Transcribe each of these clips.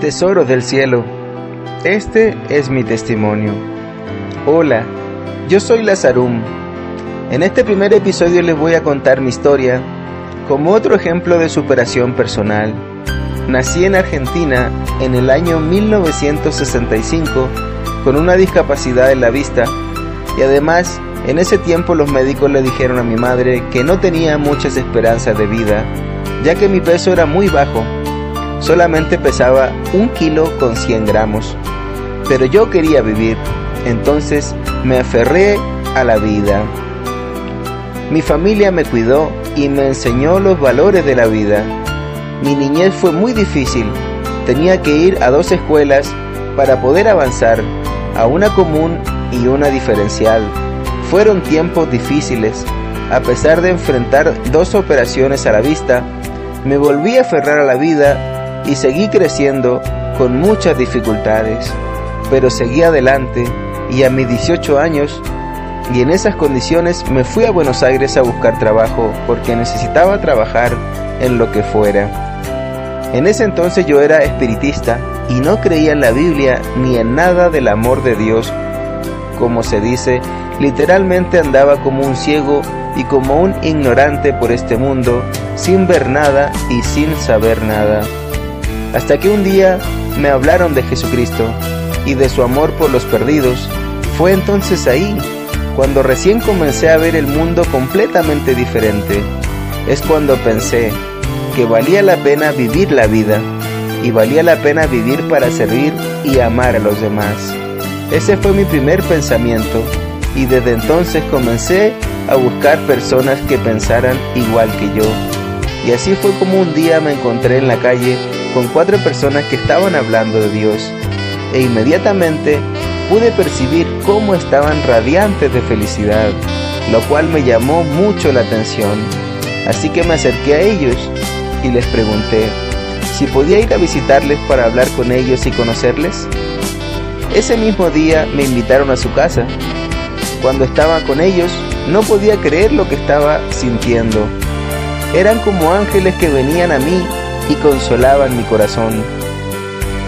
Tesoros del cielo, este es mi testimonio. Hola, yo soy Lazarum. En este primer episodio les voy a contar mi historia como otro ejemplo de superación personal. Nací en Argentina en el año 1965 con una discapacidad en la vista y además en ese tiempo los médicos le dijeron a mi madre que no tenía muchas esperanzas de vida ya que mi peso era muy bajo Solamente pesaba un kilo con 100 gramos. Pero yo quería vivir, entonces me aferré a la vida. Mi familia me cuidó y me enseñó los valores de la vida. Mi niñez fue muy difícil. Tenía que ir a dos escuelas para poder avanzar, a una común y una diferencial. Fueron tiempos difíciles. A pesar de enfrentar dos operaciones a la vista, me volví a aferrar a la vida y seguí creciendo con muchas dificultades, pero seguí adelante y a mis 18 años y en esas condiciones me fui a Buenos Aires a buscar trabajo porque necesitaba trabajar en lo que fuera. En ese entonces yo era espiritista y no creía en la Biblia ni en nada del amor de Dios. Como se dice, literalmente andaba como un ciego y como un ignorante por este mundo, sin ver nada y sin saber nada. Hasta que un día me hablaron de Jesucristo y de su amor por los perdidos. Fue entonces ahí, cuando recién comencé a ver el mundo completamente diferente. Es cuando pensé que valía la pena vivir la vida y valía la pena vivir para servir y amar a los demás. Ese fue mi primer pensamiento y desde entonces comencé a buscar personas que pensaran igual que yo. Y así fue como un día me encontré en la calle con cuatro personas que estaban hablando de Dios e inmediatamente pude percibir cómo estaban radiantes de felicidad, lo cual me llamó mucho la atención. Así que me acerqué a ellos y les pregunté si podía ir a visitarles para hablar con ellos y conocerles. Ese mismo día me invitaron a su casa. Cuando estaba con ellos no podía creer lo que estaba sintiendo. Eran como ángeles que venían a mí y consolaban mi corazón.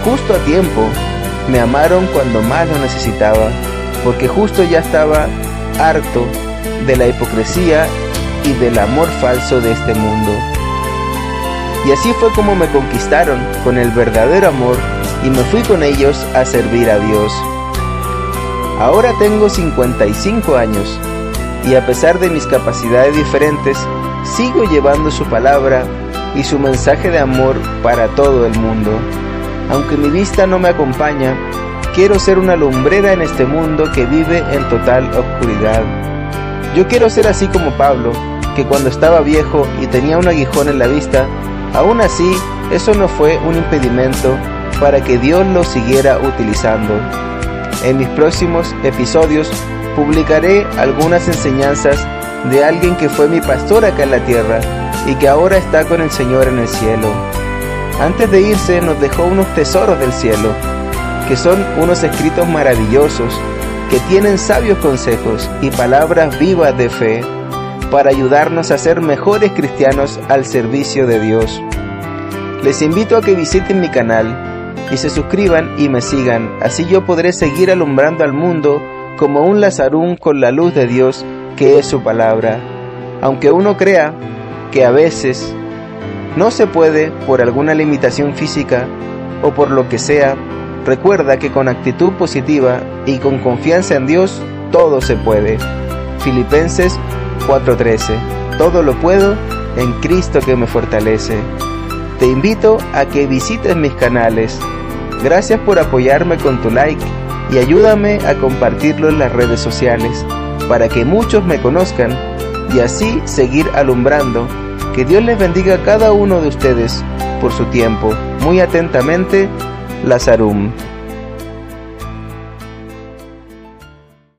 Justo a tiempo, me amaron cuando más lo necesitaba, porque justo ya estaba harto de la hipocresía y del amor falso de este mundo. Y así fue como me conquistaron con el verdadero amor y me fui con ellos a servir a Dios. Ahora tengo 55 años y a pesar de mis capacidades diferentes, sigo llevando su palabra y su mensaje de amor para todo el mundo. Aunque mi vista no me acompaña, quiero ser una lumbrera en este mundo que vive en total oscuridad. Yo quiero ser así como Pablo, que cuando estaba viejo y tenía un aguijón en la vista, aún así eso no fue un impedimento para que Dios lo siguiera utilizando. En mis próximos episodios publicaré algunas enseñanzas de alguien que fue mi pastor acá en la tierra y que ahora está con el Señor en el cielo. Antes de irse nos dejó unos tesoros del cielo, que son unos escritos maravillosos, que tienen sabios consejos y palabras vivas de fe, para ayudarnos a ser mejores cristianos al servicio de Dios. Les invito a que visiten mi canal y se suscriban y me sigan, así yo podré seguir alumbrando al mundo como un Lazarún con la luz de Dios que es su palabra. Aunque uno crea que a veces no se puede por alguna limitación física o por lo que sea, recuerda que con actitud positiva y con confianza en Dios todo se puede. Filipenses 4:13 Todo lo puedo en Cristo que me fortalece. Te invito a que visites mis canales. Gracias por apoyarme con tu like y ayúdame a compartirlo en las redes sociales para que muchos me conozcan y así seguir alumbrando. Que Dios les bendiga a cada uno de ustedes por su tiempo. Muy atentamente, Lazarum.